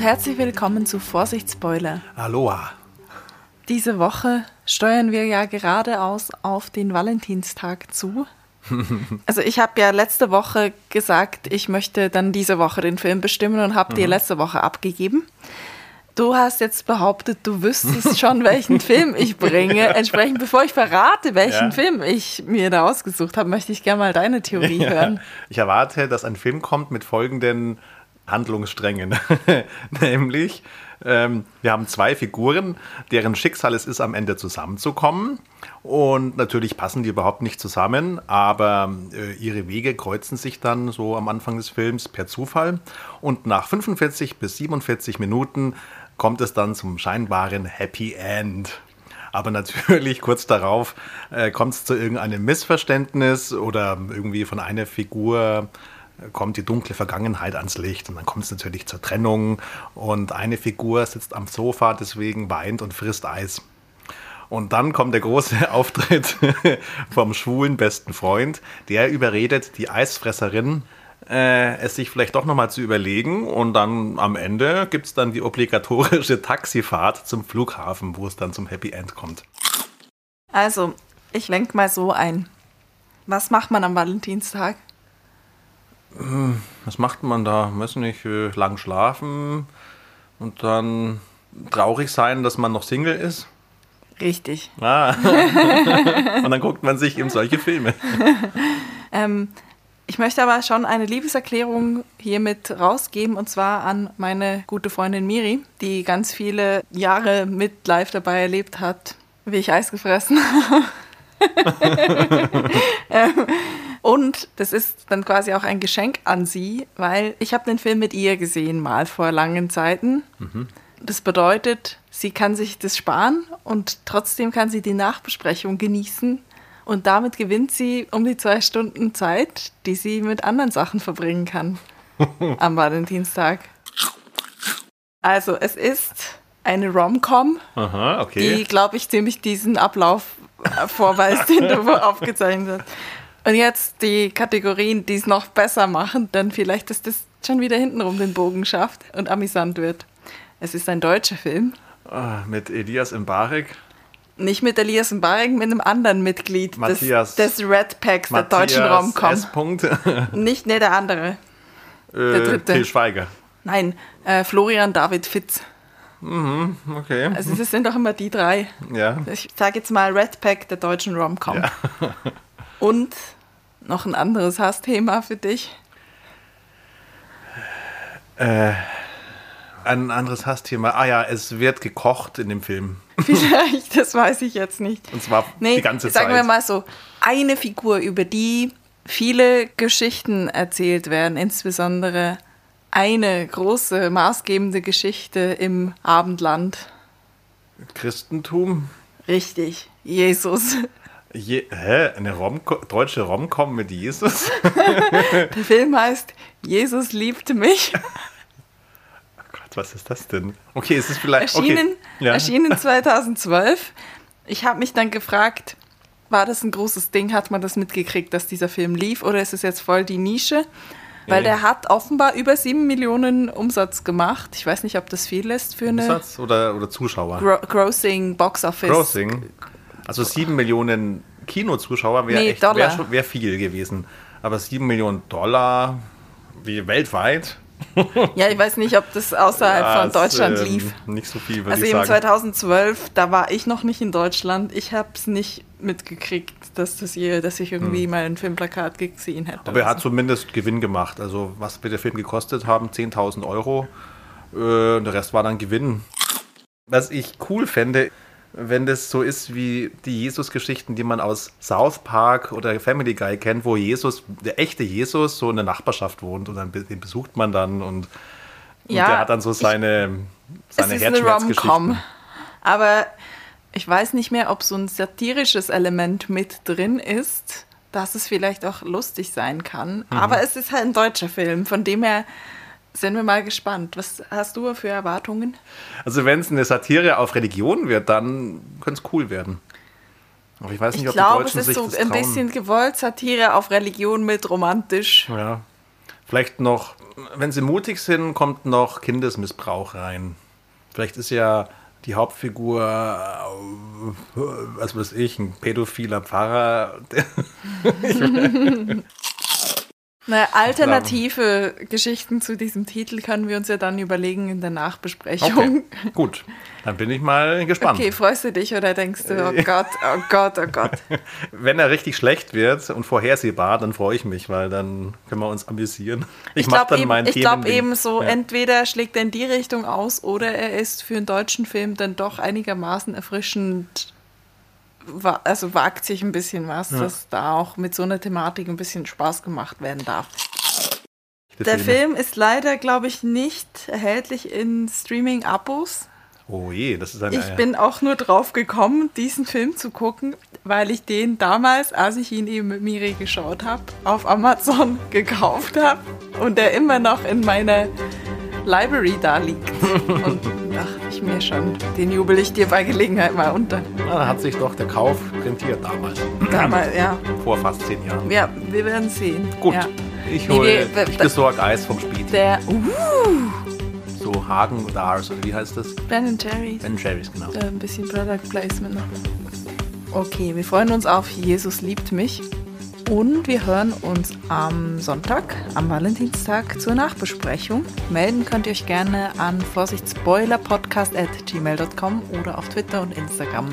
Herzlich willkommen zu Vorsicht Spoiler. Aloha. Diese Woche steuern wir ja geradeaus auf den Valentinstag zu. Also ich habe ja letzte Woche gesagt, ich möchte dann diese Woche den Film bestimmen und habe mhm. dir letzte Woche abgegeben. Du hast jetzt behauptet, du wüsstest schon, welchen Film ich bringe. Entsprechend, bevor ich verrate, welchen ja. Film ich mir da ausgesucht habe, möchte ich gerne mal deine Theorie ja. hören. Ich erwarte, dass ein Film kommt mit folgenden Handlungssträngen. Nämlich, ähm, wir haben zwei Figuren, deren Schicksal es ist, am Ende zusammenzukommen. Und natürlich passen die überhaupt nicht zusammen, aber äh, ihre Wege kreuzen sich dann so am Anfang des Films per Zufall. Und nach 45 bis 47 Minuten kommt es dann zum scheinbaren Happy End. Aber natürlich kurz darauf äh, kommt es zu irgendeinem Missverständnis oder irgendwie von einer Figur kommt die dunkle Vergangenheit ans Licht und dann kommt es natürlich zur Trennung und eine Figur sitzt am Sofa, deswegen weint und frisst Eis. Und dann kommt der große Auftritt vom schwulen besten Freund, der überredet die Eisfresserin, äh, es sich vielleicht doch nochmal zu überlegen. Und dann am Ende gibt es dann die obligatorische Taxifahrt zum Flughafen, wo es dann zum Happy End kommt. Also, ich lenke mal so ein. Was macht man am Valentinstag? Was macht man da? Weiß nicht, äh, lang schlafen und dann traurig sein, dass man noch Single ist. Richtig. Ah. und dann guckt man sich eben solche Filme. ähm, ich möchte aber schon eine Liebeserklärung hiermit rausgeben und zwar an meine gute Freundin Miri, die ganz viele Jahre mit live dabei erlebt hat, wie ich Eis gefressen habe. ähm, und das ist dann quasi auch ein Geschenk an sie, weil ich habe den Film mit ihr gesehen, mal vor langen Zeiten. Mhm. Das bedeutet, sie kann sich das sparen und trotzdem kann sie die Nachbesprechung genießen. Und damit gewinnt sie um die zwei Stunden Zeit, die sie mit anderen Sachen verbringen kann am Valentinstag. Also es ist eine Rom-Com, okay. die, glaube ich, ziemlich diesen Ablauf vorweist, den du aufgezeichnet hast. Und jetzt die Kategorien, die es noch besser machen, dann vielleicht, dass das schon wieder hintenrum den Bogen schafft und amüsant wird. Es ist ein deutscher Film. Ah, mit Elias Mbarek. Nicht mit Elias Mbarek, mit einem anderen Mitglied Matthias, des, des Red Packs der deutschen Romcom. S. Nicht, ne, der andere. Äh, der dritte. Til Schweiger. Nein, äh, Florian David Fitz. Mhm, okay. Also es sind doch immer die drei. Ja. Ich sage jetzt mal Red Pack der deutschen Romcom. Ja. Und noch ein anderes Hassthema für dich? Äh, ein anderes Hassthema. Ah ja, es wird gekocht in dem Film. Vielleicht, das weiß ich jetzt nicht. Und zwar nee, die ganze Zeit. Sagen wir mal so, eine Figur, über die viele Geschichten erzählt werden, insbesondere eine große, maßgebende Geschichte im Abendland. Christentum? Richtig, Jesus. Je, hä? Eine Rom deutsche Romcom mit Jesus? Der Film heißt Jesus liebt mich. Oh Gott, was ist das denn? Okay, ist es vielleicht. Erschienen, okay. ja. erschienen 2012. Ich habe mich dann gefragt, war das ein großes Ding? Hat man das mitgekriegt, dass dieser Film lief? Oder ist es jetzt voll die Nische? Weil der hat offenbar über 7 Millionen Umsatz gemacht. Ich weiß nicht, ob das viel ist für eine. Umsatz oder, oder Zuschauer? Gro Grossing Box Office. Grossing. Also 7 Millionen Kinozuschauer wäre nee, wär wär viel gewesen. Aber 7 Millionen Dollar, wie weltweit. ja, ich weiß nicht, ob das außerhalb ja, von Deutschland ähm, lief. Nicht so viel, würde also ich sagen. Also eben 2012, da war ich noch nicht in Deutschland. Ich habe es nicht mitgekriegt, dass, das hier, dass ich irgendwie hm. mal ein Filmplakat gesehen hätte. Aber er hat zumindest Gewinn gemacht. Also was wird der Film gekostet haben? 10.000 Euro. Äh, der Rest war dann Gewinn. Was ich cool fände, wenn das so ist wie die Jesus-Geschichten, die man aus South Park oder Family Guy kennt, wo Jesus, der echte Jesus, so in der Nachbarschaft wohnt und dann den besucht man dann und, und ja, der hat dann so seine, ich, seine es ist. Aber ich weiß nicht mehr, ob so ein satirisches Element mit drin ist, dass es vielleicht auch lustig sein kann. Mhm. Aber es ist halt ein deutscher Film, von dem her sind wir mal gespannt. Was hast du für Erwartungen? Also wenn es eine Satire auf Religion wird, dann könnte es cool werden. Aber ich weiß nicht, ich ob glaube, die Deutschen es ist sich so ein bisschen gewollt, Satire auf Religion mit romantisch. Ja. Vielleicht noch, wenn sie mutig sind, kommt noch Kindesmissbrauch rein. Vielleicht ist ja die Hauptfigur, äh, was weiß ich, ein pädophiler Pfarrer. Na, alternative Geschichten zu diesem Titel können wir uns ja dann überlegen in der Nachbesprechung. Okay. Gut, dann bin ich mal gespannt. Okay, freust du dich oder denkst du, oh Gott, oh Gott, oh Gott. Wenn er richtig schlecht wird und vorhersehbar, dann freue ich mich, weil dann können wir uns amüsieren. Ich, ich glaube eben, glaub eben so, ja. entweder schlägt er in die Richtung aus oder er ist für einen deutschen Film dann doch einigermaßen erfrischend also wagt sich ein bisschen was, ja. dass da auch mit so einer Thematik ein bisschen Spaß gemacht werden darf. Der Film ist leider, glaube ich, nicht erhältlich in Streaming-Abos. Oh je, das ist eine. Ich bin auch nur drauf gekommen, diesen Film zu gucken, weil ich den damals, als ich ihn eben mit Miri geschaut habe, auf Amazon gekauft habe und der immer noch in meiner Library da liegt. Und ich mir schon, den jubel ich dir bei Gelegenheit mal unter. Na, da hat sich doch der Kauf rentiert damals. Damals, ja. Vor fast zehn Jahren. Ja, wir werden sehen. Gut. Ja. Ich hole, nee, ich besorge Eis vom Spiel. Der, uh. So Hagen oder Ars, oder wie heißt das? Ben Jerry's. Ben Jerry's, genau. Äh, ein bisschen Product Placement noch. Okay, wir freuen uns auf Jesus liebt mich. Und wir hören uns am Sonntag, am Valentinstag zur Nachbesprechung. Melden könnt ihr euch gerne an vorsichtsspoilerpodcast at gmail.com oder auf Twitter und Instagram.